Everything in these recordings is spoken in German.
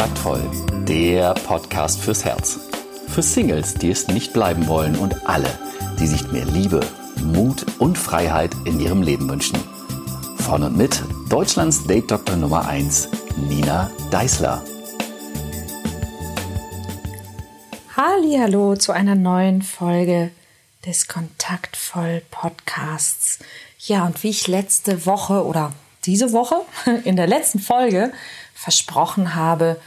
Kontaktvoll, der Podcast fürs Herz. Für Singles, die es nicht bleiben wollen und alle, die sich mehr Liebe, Mut und Freiheit in ihrem Leben wünschen. Von und mit Deutschlands Date Doktor Nummer 1, Nina Deißler. Hallo zu einer neuen Folge des Kontaktvoll Podcasts. Ja, und wie ich letzte Woche oder diese Woche in der letzten Folge versprochen habe,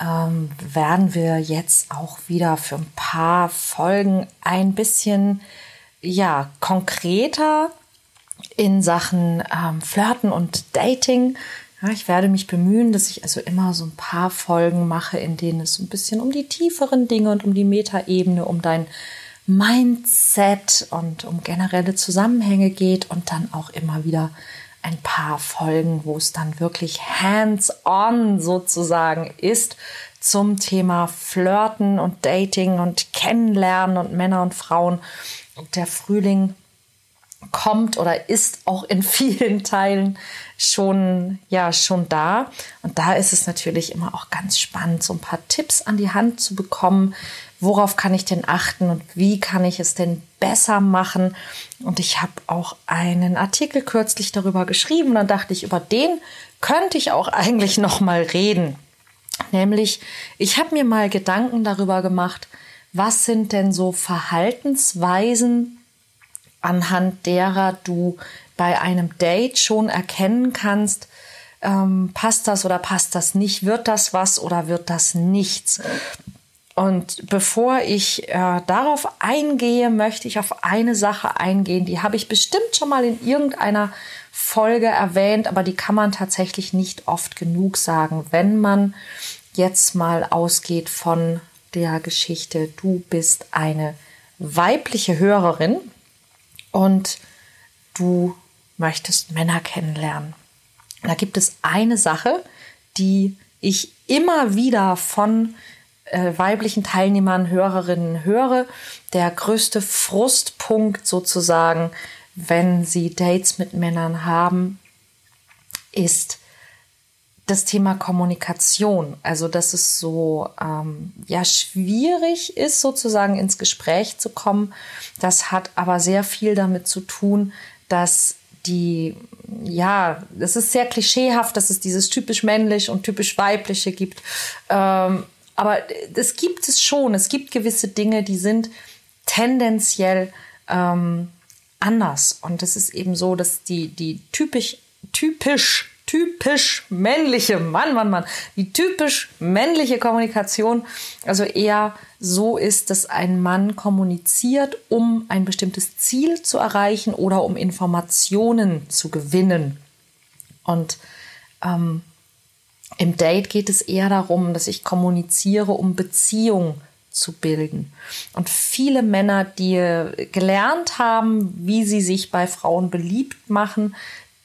ähm, werden wir jetzt auch wieder für ein paar Folgen ein bisschen ja konkreter in Sachen ähm, Flirten und Dating. Ja, ich werde mich bemühen, dass ich also immer so ein paar Folgen mache, in denen es ein bisschen um die tieferen Dinge und um die Metaebene, um dein Mindset und um generelle Zusammenhänge geht und dann auch immer wieder ein paar Folgen, wo es dann wirklich hands-on sozusagen ist zum Thema Flirten und Dating und Kennenlernen und Männer und Frauen. Und der Frühling kommt oder ist auch in vielen Teilen schon, ja, schon da. Und da ist es natürlich immer auch ganz spannend, so ein paar Tipps an die Hand zu bekommen. Worauf kann ich denn achten und wie kann ich es denn besser machen? Und ich habe auch einen Artikel kürzlich darüber geschrieben. Dann dachte ich, über den könnte ich auch eigentlich noch mal reden. Nämlich, ich habe mir mal Gedanken darüber gemacht, was sind denn so Verhaltensweisen, anhand derer du bei einem Date schon erkennen kannst, ähm, passt das oder passt das nicht, wird das was oder wird das nichts. Und bevor ich äh, darauf eingehe, möchte ich auf eine Sache eingehen, die habe ich bestimmt schon mal in irgendeiner Folge erwähnt, aber die kann man tatsächlich nicht oft genug sagen, wenn man jetzt mal ausgeht von der Geschichte, du bist eine weibliche Hörerin und du möchtest Männer kennenlernen. Da gibt es eine Sache, die ich immer wieder von äh, weiblichen Teilnehmern, Hörerinnen höre. Der größte Frustpunkt sozusagen, wenn sie Dates mit Männern haben, ist das Thema Kommunikation. Also, dass es so ähm, ja schwierig ist, sozusagen ins Gespräch zu kommen. Das hat aber sehr viel damit zu tun, dass die, ja, das ist sehr klischeehaft, dass es dieses typisch männlich und typisch weibliche gibt. Ähm, aber das gibt es schon. Es gibt gewisse Dinge, die sind tendenziell ähm, anders. Und es ist eben so, dass die, die typisch, typisch typisch männliche, Mann, Mann, Mann, die typisch männliche Kommunikation also eher so ist, dass ein Mann kommuniziert, um ein bestimmtes Ziel zu erreichen oder um Informationen zu gewinnen. Und ähm, im Date geht es eher darum, dass ich kommuniziere, um Beziehung zu bilden. Und viele Männer, die gelernt haben, wie sie sich bei Frauen beliebt machen,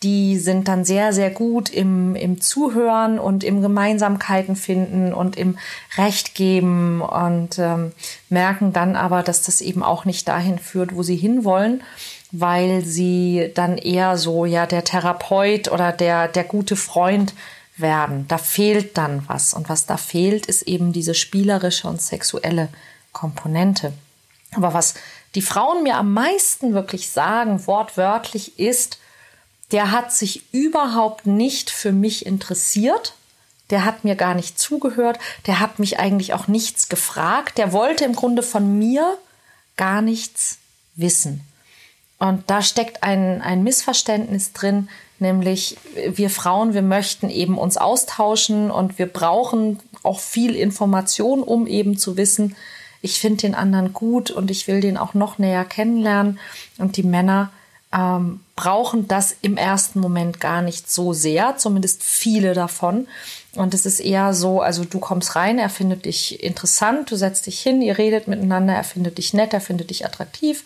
die sind dann sehr, sehr gut im, im Zuhören und im Gemeinsamkeiten finden und im Recht geben und ähm, merken dann aber, dass das eben auch nicht dahin führt, wo sie hinwollen, weil sie dann eher so ja der Therapeut oder der, der gute Freund werden. Da fehlt dann was. Und was da fehlt, ist eben diese spielerische und sexuelle Komponente. Aber was die Frauen mir am meisten wirklich sagen, wortwörtlich, ist, der hat sich überhaupt nicht für mich interessiert. Der hat mir gar nicht zugehört. Der hat mich eigentlich auch nichts gefragt. Der wollte im Grunde von mir gar nichts wissen. Und da steckt ein, ein Missverständnis drin, nämlich wir Frauen, wir möchten eben uns austauschen und wir brauchen auch viel Information, um eben zu wissen, ich finde den anderen gut und ich will den auch noch näher kennenlernen. Und die Männer ähm, brauchen das im ersten Moment gar nicht so sehr, zumindest viele davon. Und es ist eher so, also du kommst rein, er findet dich interessant, du setzt dich hin, ihr redet miteinander, er findet dich nett, er findet dich attraktiv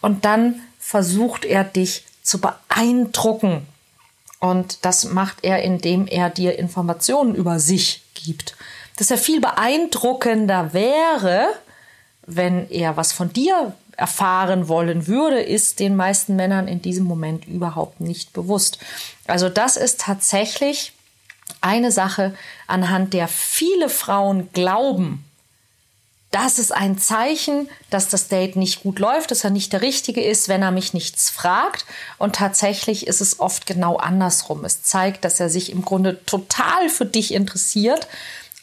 und dann versucht er dich zu beeindrucken. Und das macht er, indem er dir Informationen über sich gibt. Dass er viel beeindruckender wäre, wenn er was von dir erfahren wollen würde, ist den meisten Männern in diesem Moment überhaupt nicht bewusst. Also das ist tatsächlich eine Sache, anhand der viele Frauen glauben, das ist ein Zeichen, dass das Date nicht gut läuft, dass er nicht der Richtige ist, wenn er mich nichts fragt. Und tatsächlich ist es oft genau andersrum. Es zeigt, dass er sich im Grunde total für dich interessiert,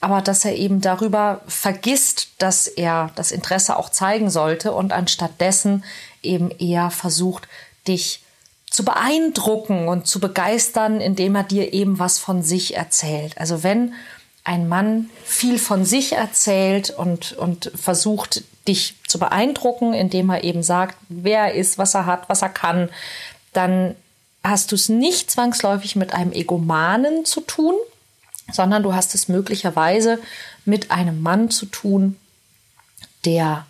aber dass er eben darüber vergisst, dass er das Interesse auch zeigen sollte und anstattdessen eben eher versucht, dich zu beeindrucken und zu begeistern, indem er dir eben was von sich erzählt. Also wenn ein Mann viel von sich erzählt und, und versucht, dich zu beeindrucken, indem er eben sagt, wer er ist, was er hat, was er kann, dann hast du es nicht zwangsläufig mit einem Egomanen zu tun, sondern du hast es möglicherweise mit einem Mann zu tun, der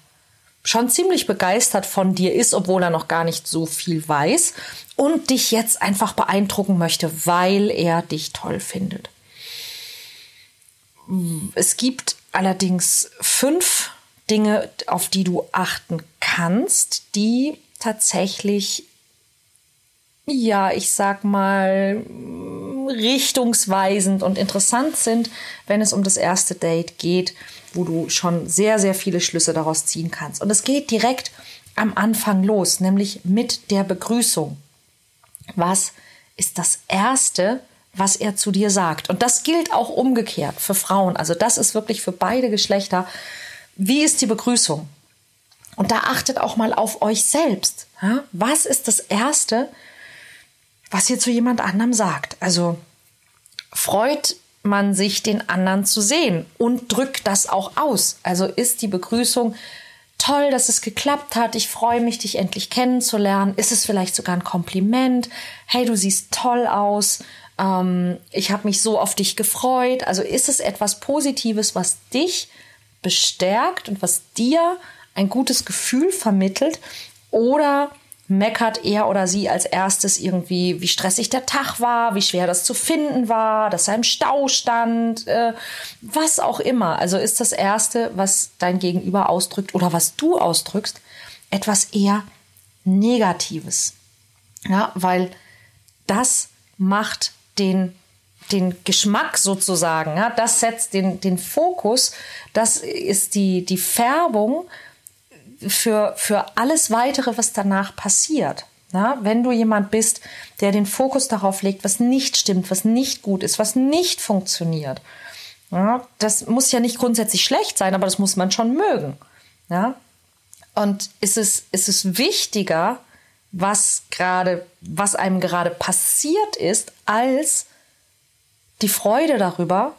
schon ziemlich begeistert von dir ist, obwohl er noch gar nicht so viel weiß und dich jetzt einfach beeindrucken möchte, weil er dich toll findet. Es gibt allerdings fünf Dinge, auf die du achten kannst, die tatsächlich, ja, ich sag mal, richtungsweisend und interessant sind, wenn es um das erste Date geht, wo du schon sehr, sehr viele Schlüsse daraus ziehen kannst. Und es geht direkt am Anfang los, nämlich mit der Begrüßung. Was ist das Erste, was er zu dir sagt. Und das gilt auch umgekehrt für Frauen. Also das ist wirklich für beide Geschlechter. Wie ist die Begrüßung? Und da achtet auch mal auf euch selbst. Was ist das Erste, was ihr zu jemand anderem sagt? Also freut man sich, den anderen zu sehen und drückt das auch aus. Also ist die Begrüßung toll, dass es geklappt hat. Ich freue mich, dich endlich kennenzulernen. Ist es vielleicht sogar ein Kompliment? Hey, du siehst toll aus ähm, ich habe mich so auf dich gefreut. Also ist es etwas Positives, was dich bestärkt und was dir ein gutes Gefühl vermittelt? Oder meckert er oder sie als erstes irgendwie, wie stressig der Tag war, wie schwer das zu finden war, dass er im Stau stand, äh, was auch immer. Also ist das Erste, was dein Gegenüber ausdrückt oder was du ausdrückst, etwas eher Negatives. Ja, weil das macht den, den Geschmack sozusagen. Ja, das setzt den, den Fokus. Das ist die, die Färbung für, für alles weitere, was danach passiert. Ja, wenn du jemand bist, der den Fokus darauf legt, was nicht stimmt, was nicht gut ist, was nicht funktioniert. Ja, das muss ja nicht grundsätzlich schlecht sein, aber das muss man schon mögen. Ja? Und ist es, ist es wichtiger, was gerade, was einem gerade passiert ist, als die Freude darüber,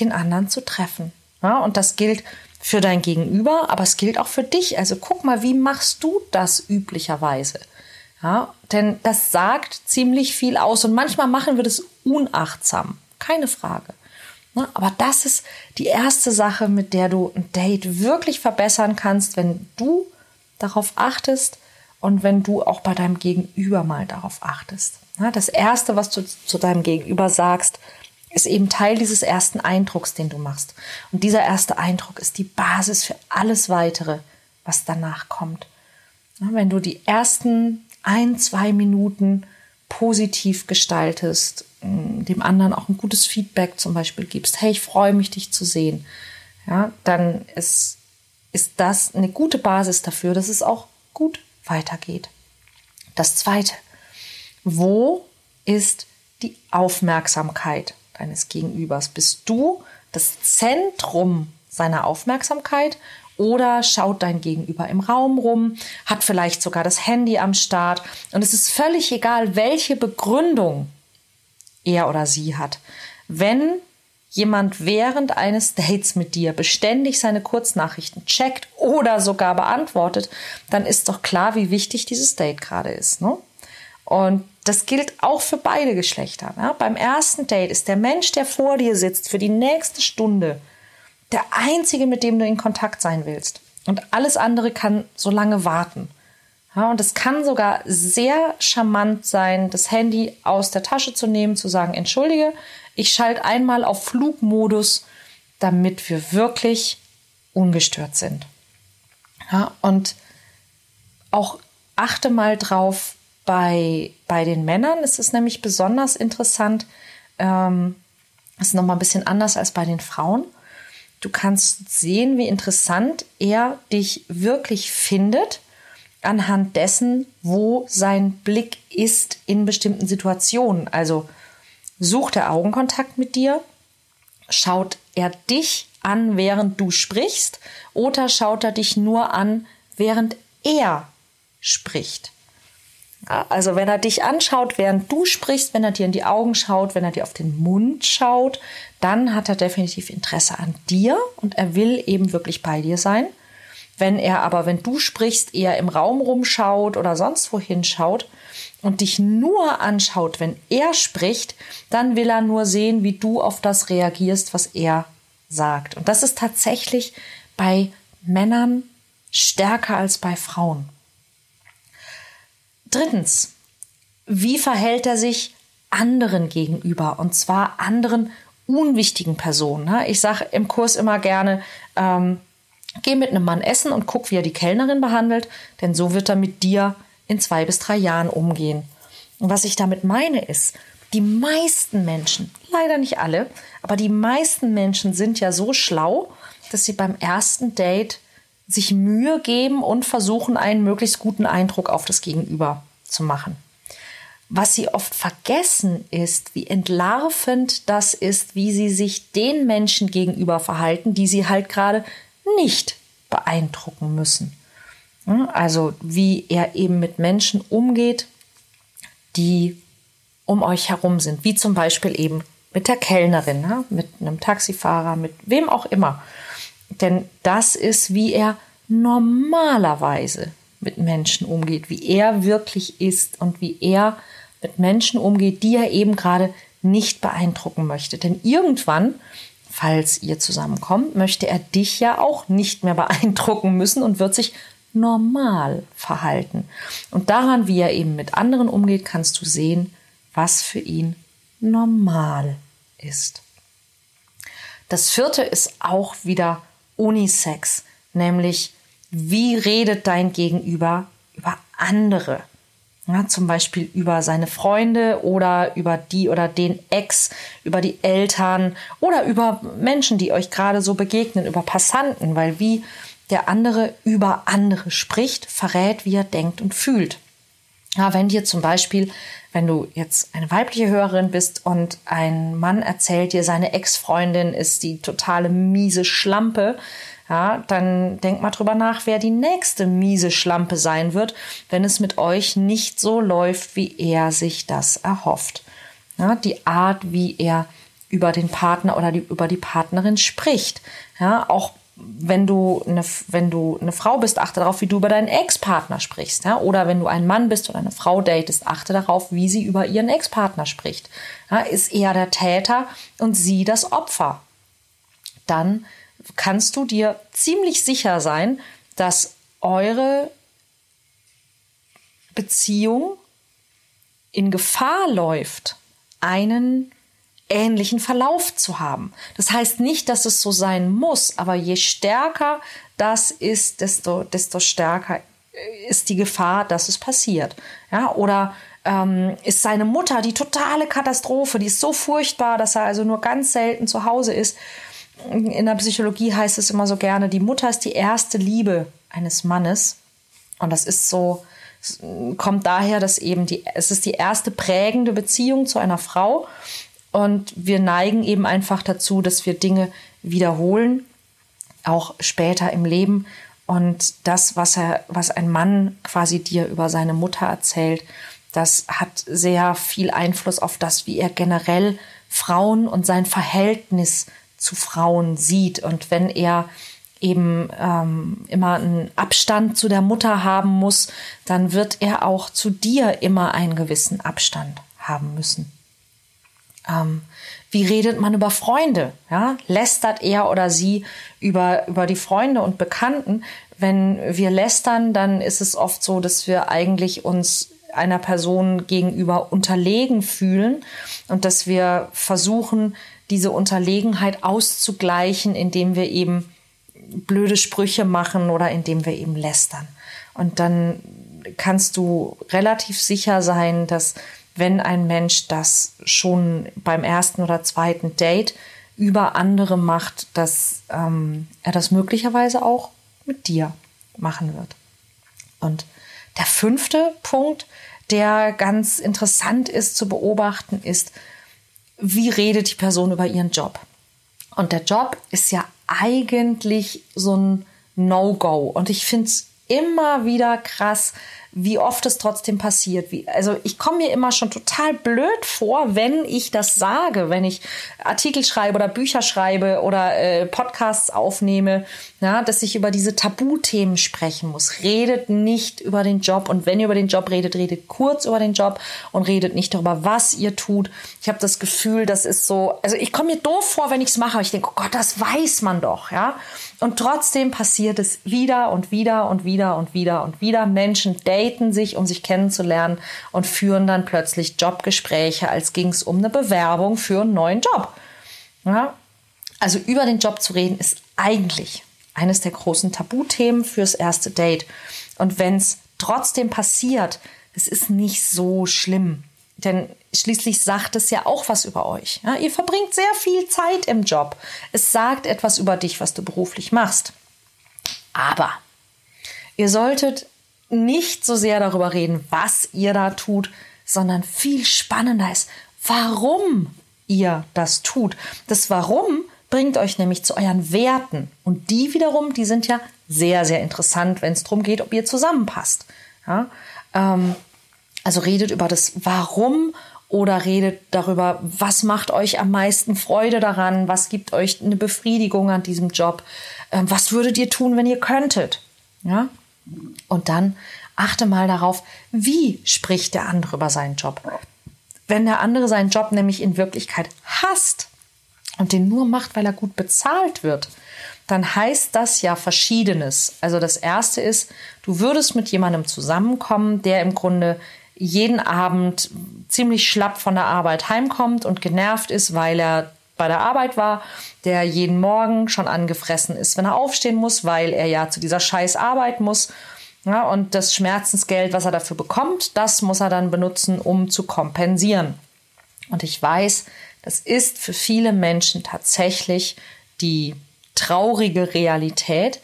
den anderen zu treffen. Ja, und das gilt für dein Gegenüber, aber es gilt auch für dich. Also guck mal, wie machst du das üblicherweise? Ja, denn das sagt ziemlich viel aus und manchmal machen wir das unachtsam, keine Frage. Ja, aber das ist die erste Sache, mit der du ein Date wirklich verbessern kannst, wenn du darauf achtest, und wenn du auch bei deinem Gegenüber mal darauf achtest. Das Erste, was du zu deinem Gegenüber sagst, ist eben Teil dieses ersten Eindrucks, den du machst. Und dieser erste Eindruck ist die Basis für alles weitere, was danach kommt. Wenn du die ersten ein, zwei Minuten positiv gestaltest, dem anderen auch ein gutes Feedback zum Beispiel gibst, hey, ich freue mich, dich zu sehen, ja, dann ist, ist das eine gute Basis dafür, dass es auch gut weitergeht. Das Zweite, wo ist die Aufmerksamkeit deines Gegenübers? Bist du das Zentrum seiner Aufmerksamkeit oder schaut dein Gegenüber im Raum rum, hat vielleicht sogar das Handy am Start und es ist völlig egal, welche Begründung er oder sie hat. Wenn jemand während eines Dates mit dir beständig seine Kurznachrichten checkt oder sogar beantwortet, dann ist doch klar, wie wichtig dieses Date gerade ist. Ne? Und das gilt auch für beide Geschlechter. Ne? Beim ersten Date ist der Mensch, der vor dir sitzt, für die nächste Stunde der einzige, mit dem du in Kontakt sein willst. Und alles andere kann so lange warten. Ja, und es kann sogar sehr charmant sein, das Handy aus der Tasche zu nehmen, zu sagen, entschuldige, ich schalte einmal auf Flugmodus, damit wir wirklich ungestört sind. Ja, und auch achte mal drauf bei, bei den Männern. Es ist nämlich besonders interessant, ähm, ist nochmal ein bisschen anders als bei den Frauen. Du kannst sehen, wie interessant er dich wirklich findet anhand dessen, wo sein Blick ist in bestimmten Situationen. Also sucht er Augenkontakt mit dir, schaut er dich an, während du sprichst, oder schaut er dich nur an, während er spricht. Also wenn er dich anschaut, während du sprichst, wenn er dir in die Augen schaut, wenn er dir auf den Mund schaut, dann hat er definitiv Interesse an dir und er will eben wirklich bei dir sein. Wenn er aber, wenn du sprichst, eher im Raum rumschaut oder sonst wohin schaut und dich nur anschaut, wenn er spricht, dann will er nur sehen, wie du auf das reagierst, was er sagt. Und das ist tatsächlich bei Männern stärker als bei Frauen. Drittens, wie verhält er sich anderen gegenüber? Und zwar anderen unwichtigen Personen. Ne? Ich sage im Kurs immer gerne, ähm, geh mit einem Mann essen und guck, wie er die Kellnerin behandelt, denn so wird er mit dir in zwei bis drei Jahren umgehen. Und was ich damit meine ist, die meisten Menschen, leider nicht alle, aber die meisten Menschen sind ja so schlau, dass sie beim ersten Date sich Mühe geben und versuchen, einen möglichst guten Eindruck auf das Gegenüber zu machen. Was sie oft vergessen ist, wie entlarvend das ist, wie sie sich den Menschen gegenüber verhalten, die sie halt gerade nicht beeindrucken müssen. Also wie er eben mit Menschen umgeht, die um euch herum sind, wie zum Beispiel eben mit der Kellnerin, mit einem Taxifahrer, mit wem auch immer. Denn das ist, wie er normalerweise mit Menschen umgeht, wie er wirklich ist und wie er mit Menschen umgeht, die er eben gerade nicht beeindrucken möchte. Denn irgendwann, falls ihr zusammenkommt, möchte er dich ja auch nicht mehr beeindrucken müssen und wird sich normal verhalten. Und daran, wie er eben mit anderen umgeht, kannst du sehen, was für ihn normal ist. Das vierte ist auch wieder Unisex, nämlich wie redet dein Gegenüber über andere? Ja, zum Beispiel über seine Freunde oder über die oder den Ex, über die Eltern oder über Menschen, die euch gerade so begegnen, über Passanten, weil wie der andere über andere spricht, verrät, wie er denkt und fühlt. Ja, wenn dir zum Beispiel, wenn du jetzt eine weibliche Hörerin bist und ein Mann erzählt dir, seine Ex-Freundin ist die totale miese Schlampe, ja, dann denk mal drüber nach, wer die nächste miese Schlampe sein wird, wenn es mit euch nicht so läuft, wie er sich das erhofft. Ja, die Art, wie er über den Partner oder die, über die Partnerin spricht. Ja, auch wenn du eine, wenn du eine Frau bist, achte darauf, wie du über deinen Ex-Partner sprichst. Ja? Oder wenn du ein Mann bist oder eine Frau datest, achte darauf, wie sie über ihren Ex-Partner spricht. Ja? Ist er der Täter und sie das Opfer? Dann kannst du dir ziemlich sicher sein, dass eure Beziehung in Gefahr läuft, einen ähnlichen Verlauf zu haben. Das heißt nicht, dass es so sein muss, aber je stärker das ist, desto, desto stärker ist die Gefahr, dass es passiert. Ja, oder ähm, ist seine Mutter die totale Katastrophe, die ist so furchtbar, dass er also nur ganz selten zu Hause ist. In der Psychologie heißt es immer so gerne, die Mutter ist die erste Liebe eines Mannes. Und das ist so, kommt daher, dass eben die, es ist die erste prägende Beziehung zu einer Frau. Und wir neigen eben einfach dazu, dass wir Dinge wiederholen, auch später im Leben. Und das, was er, was ein Mann quasi dir über seine Mutter erzählt, das hat sehr viel Einfluss auf das, wie er generell Frauen und sein Verhältnis zu Frauen sieht. Und wenn er eben ähm, immer einen Abstand zu der Mutter haben muss, dann wird er auch zu dir immer einen gewissen Abstand haben müssen. Ähm, wie redet man über Freunde? Ja? Lästert er oder sie über, über die Freunde und Bekannten? Wenn wir lästern, dann ist es oft so, dass wir eigentlich uns einer Person gegenüber unterlegen fühlen und dass wir versuchen, diese Unterlegenheit auszugleichen, indem wir eben blöde Sprüche machen oder indem wir eben lästern. Und dann kannst du relativ sicher sein, dass wenn ein Mensch das schon beim ersten oder zweiten Date über andere macht, dass ähm, er das möglicherweise auch mit dir machen wird. Und der fünfte Punkt, der ganz interessant ist zu beobachten, ist, wie redet die Person über ihren Job? Und der Job ist ja eigentlich so ein No-Go. Und ich finde es immer wieder krass, wie oft es trotzdem passiert. Wie, also ich komme mir immer schon total blöd vor, wenn ich das sage, wenn ich Artikel schreibe oder Bücher schreibe oder äh, Podcasts aufnehme, ja, dass ich über diese Tabuthemen sprechen muss. Redet nicht über den Job und wenn ihr über den Job redet, redet kurz über den Job und redet nicht darüber, was ihr tut. Ich habe das Gefühl, das ist so, also ich komme mir doof vor, wenn ich es mache. Ich denke, oh Gott, das weiß man doch, ja. Und trotzdem passiert es wieder und wieder und wieder und wieder und wieder. Menschen daten sich, um sich kennenzulernen und führen dann plötzlich Jobgespräche, als ging es um eine Bewerbung für einen neuen Job. Ja? Also über den Job zu reden ist eigentlich eines der großen Tabuthemen fürs erste Date. Und wenn es trotzdem passiert, es ist nicht so schlimm. Denn schließlich sagt es ja auch was über euch. Ja, ihr verbringt sehr viel Zeit im Job. Es sagt etwas über dich, was du beruflich machst. Aber ihr solltet nicht so sehr darüber reden, was ihr da tut, sondern viel spannender ist, warum ihr das tut. Das Warum bringt euch nämlich zu euren Werten. Und die wiederum, die sind ja sehr, sehr interessant, wenn es darum geht, ob ihr zusammenpasst. Ja, ähm, also redet über das Warum oder redet darüber, was macht euch am meisten Freude daran, was gibt euch eine Befriedigung an diesem Job, ähm, was würdet ihr tun, wenn ihr könntet. Ja? Und dann achte mal darauf, wie spricht der andere über seinen Job. Wenn der andere seinen Job nämlich in Wirklichkeit hasst und den nur macht, weil er gut bezahlt wird, dann heißt das ja Verschiedenes. Also das Erste ist, du würdest mit jemandem zusammenkommen, der im Grunde jeden Abend ziemlich schlapp von der Arbeit heimkommt und genervt ist, weil er bei der Arbeit war, der jeden Morgen schon angefressen ist, wenn er aufstehen muss, weil er ja zu dieser scheiß Arbeit muss. Ja, und das Schmerzensgeld, was er dafür bekommt, das muss er dann benutzen, um zu kompensieren. Und ich weiß, das ist für viele Menschen tatsächlich die traurige Realität.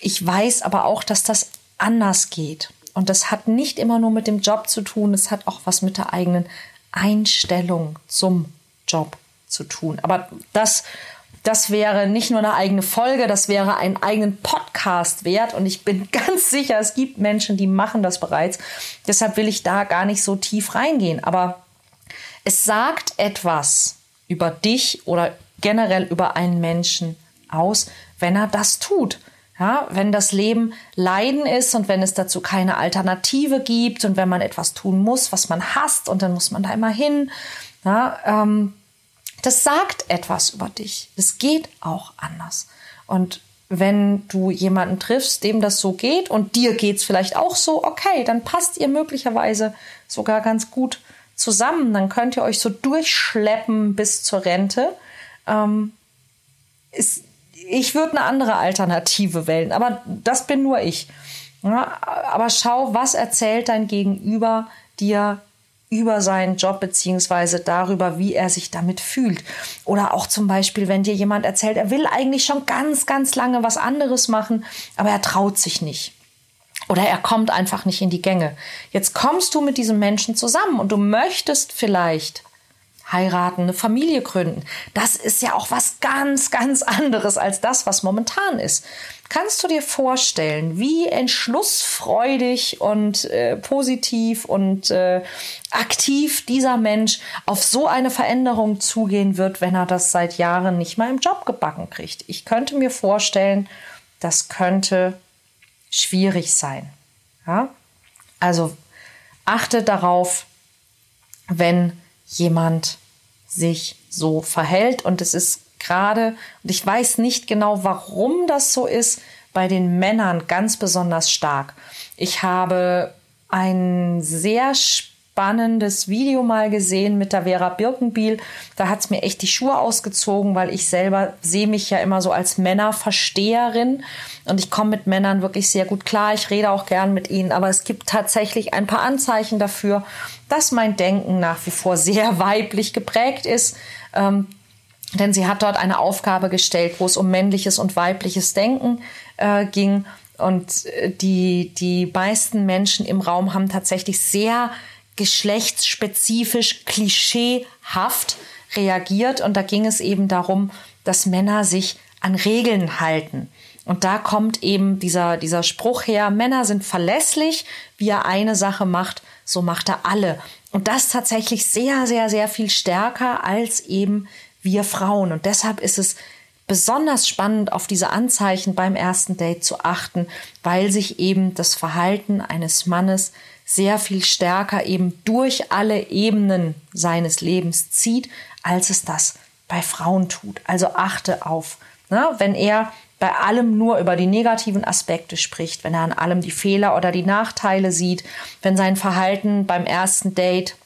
Ich weiß aber auch, dass das anders geht. Und das hat nicht immer nur mit dem Job zu tun, es hat auch was mit der eigenen Einstellung zum Job zu tun. Aber das, das wäre nicht nur eine eigene Folge, das wäre einen eigenen Podcast wert. Und ich bin ganz sicher, es gibt Menschen, die machen das bereits. Deshalb will ich da gar nicht so tief reingehen. Aber es sagt etwas über dich oder generell über einen Menschen aus, wenn er das tut. Ja, wenn das Leben Leiden ist und wenn es dazu keine Alternative gibt und wenn man etwas tun muss, was man hasst und dann muss man da immer hin, ja, ähm, das sagt etwas über dich. Es geht auch anders. Und wenn du jemanden triffst, dem das so geht und dir geht's vielleicht auch so, okay, dann passt ihr möglicherweise sogar ganz gut zusammen. Dann könnt ihr euch so durchschleppen bis zur Rente. Ähm, ist ich würde eine andere Alternative wählen, aber das bin nur ich. Ja, aber schau, was erzählt dein Gegenüber dir über seinen Job beziehungsweise darüber, wie er sich damit fühlt. Oder auch zum Beispiel, wenn dir jemand erzählt, er will eigentlich schon ganz, ganz lange was anderes machen, aber er traut sich nicht. Oder er kommt einfach nicht in die Gänge. Jetzt kommst du mit diesem Menschen zusammen und du möchtest vielleicht heiraten, eine Familie gründen. Das ist ja auch was ganz, ganz anderes als das, was momentan ist. Kannst du dir vorstellen, wie entschlussfreudig und äh, positiv und äh, aktiv dieser Mensch auf so eine Veränderung zugehen wird, wenn er das seit Jahren nicht mal im Job gebacken kriegt? Ich könnte mir vorstellen, das könnte schwierig sein. Ja? Also achte darauf, wenn jemand sich so verhält. Und es ist gerade, und ich weiß nicht genau, warum das so ist, bei den Männern ganz besonders stark. Ich habe ein sehr spannendes Video mal gesehen mit der Vera Birkenbiel. Da hat es mir echt die Schuhe ausgezogen, weil ich selber sehe mich ja immer so als Männerversteherin und ich komme mit Männern wirklich sehr gut klar. Ich rede auch gern mit ihnen, aber es gibt tatsächlich ein paar Anzeichen dafür, dass mein Denken nach wie vor sehr weiblich geprägt ist. Ähm, denn sie hat dort eine Aufgabe gestellt, wo es um männliches und weibliches Denken äh, ging. Und äh, die, die meisten Menschen im Raum haben tatsächlich sehr geschlechtsspezifisch, klischeehaft reagiert. Und da ging es eben darum, dass Männer sich an Regeln halten. Und da kommt eben dieser, dieser Spruch her, Männer sind verlässlich, wie er eine Sache macht, so macht er alle. Und das tatsächlich sehr, sehr, sehr viel stärker als eben wir Frauen. Und deshalb ist es besonders spannend, auf diese Anzeichen beim ersten Date zu achten, weil sich eben das Verhalten eines Mannes sehr viel stärker eben durch alle Ebenen seines Lebens zieht, als es das bei Frauen tut. Also achte auf, ne, wenn er bei allem nur über die negativen Aspekte spricht, wenn er an allem die Fehler oder die Nachteile sieht, wenn sein Verhalten beim ersten Date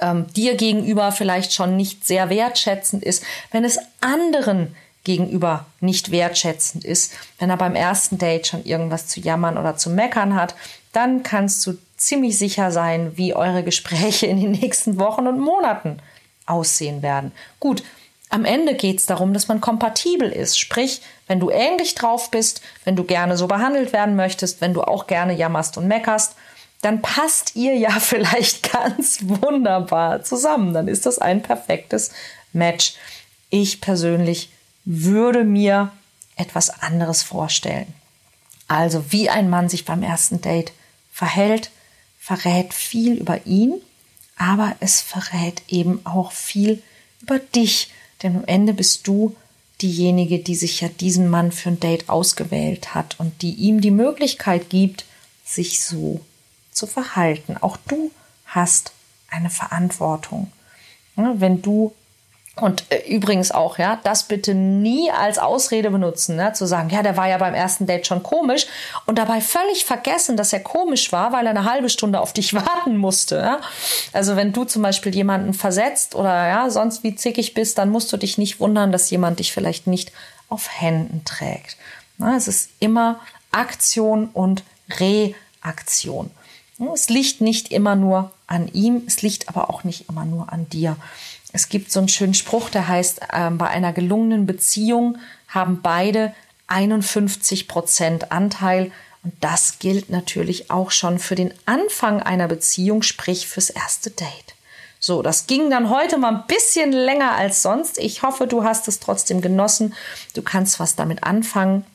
ähm, dir gegenüber vielleicht schon nicht sehr wertschätzend ist, wenn es anderen gegenüber nicht wertschätzend ist, wenn er beim ersten Date schon irgendwas zu jammern oder zu meckern hat, dann kannst du ziemlich sicher sein, wie eure Gespräche in den nächsten Wochen und Monaten aussehen werden. Gut, am Ende geht es darum, dass man kompatibel ist. Sprich, wenn du ähnlich drauf bist, wenn du gerne so behandelt werden möchtest, wenn du auch gerne jammerst und meckerst, dann passt ihr ja vielleicht ganz wunderbar zusammen. Dann ist das ein perfektes Match. Ich persönlich würde mir etwas anderes vorstellen. Also wie ein Mann sich beim ersten Date verhält, verrät viel über ihn, aber es verrät eben auch viel über dich, denn am Ende bist du diejenige, die sich ja diesen Mann für ein Date ausgewählt hat und die ihm die Möglichkeit gibt, sich so zu verhalten. Auch du hast eine Verantwortung. Wenn du und äh, übrigens auch, ja, das bitte nie als Ausrede benutzen, ne? zu sagen, ja, der war ja beim ersten Date schon komisch und dabei völlig vergessen, dass er komisch war, weil er eine halbe Stunde auf dich warten musste. Ja? Also wenn du zum Beispiel jemanden versetzt oder ja, sonst wie zickig bist, dann musst du dich nicht wundern, dass jemand dich vielleicht nicht auf Händen trägt. Na, es ist immer Aktion und Reaktion. Es liegt nicht immer nur an ihm, es liegt aber auch nicht immer nur an dir. Es gibt so einen schönen Spruch, der heißt, äh, bei einer gelungenen Beziehung haben beide 51 Prozent Anteil. Und das gilt natürlich auch schon für den Anfang einer Beziehung, sprich fürs erste Date. So, das ging dann heute mal ein bisschen länger als sonst. Ich hoffe, du hast es trotzdem genossen. Du kannst was damit anfangen.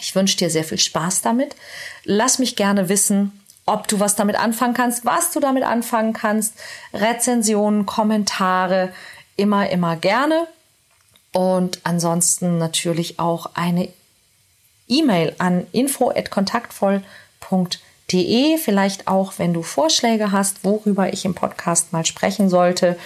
Ich wünsche dir sehr viel Spaß damit. Lass mich gerne wissen, ob du was damit anfangen kannst, was du damit anfangen kannst. Rezensionen, Kommentare, immer, immer gerne. Und ansonsten natürlich auch eine E-Mail an info.kontaktvoll.de. Vielleicht auch, wenn du Vorschläge hast, worüber ich im Podcast mal sprechen sollte.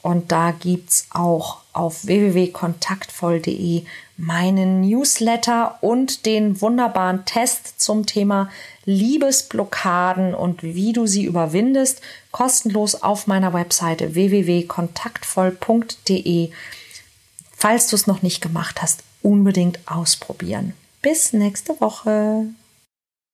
Und da gibt es auch auf www.kontaktvoll.de meinen Newsletter und den wunderbaren Test zum Thema Liebesblockaden und wie du sie überwindest, kostenlos auf meiner Webseite www.kontaktvoll.de. Falls du es noch nicht gemacht hast, unbedingt ausprobieren. Bis nächste Woche.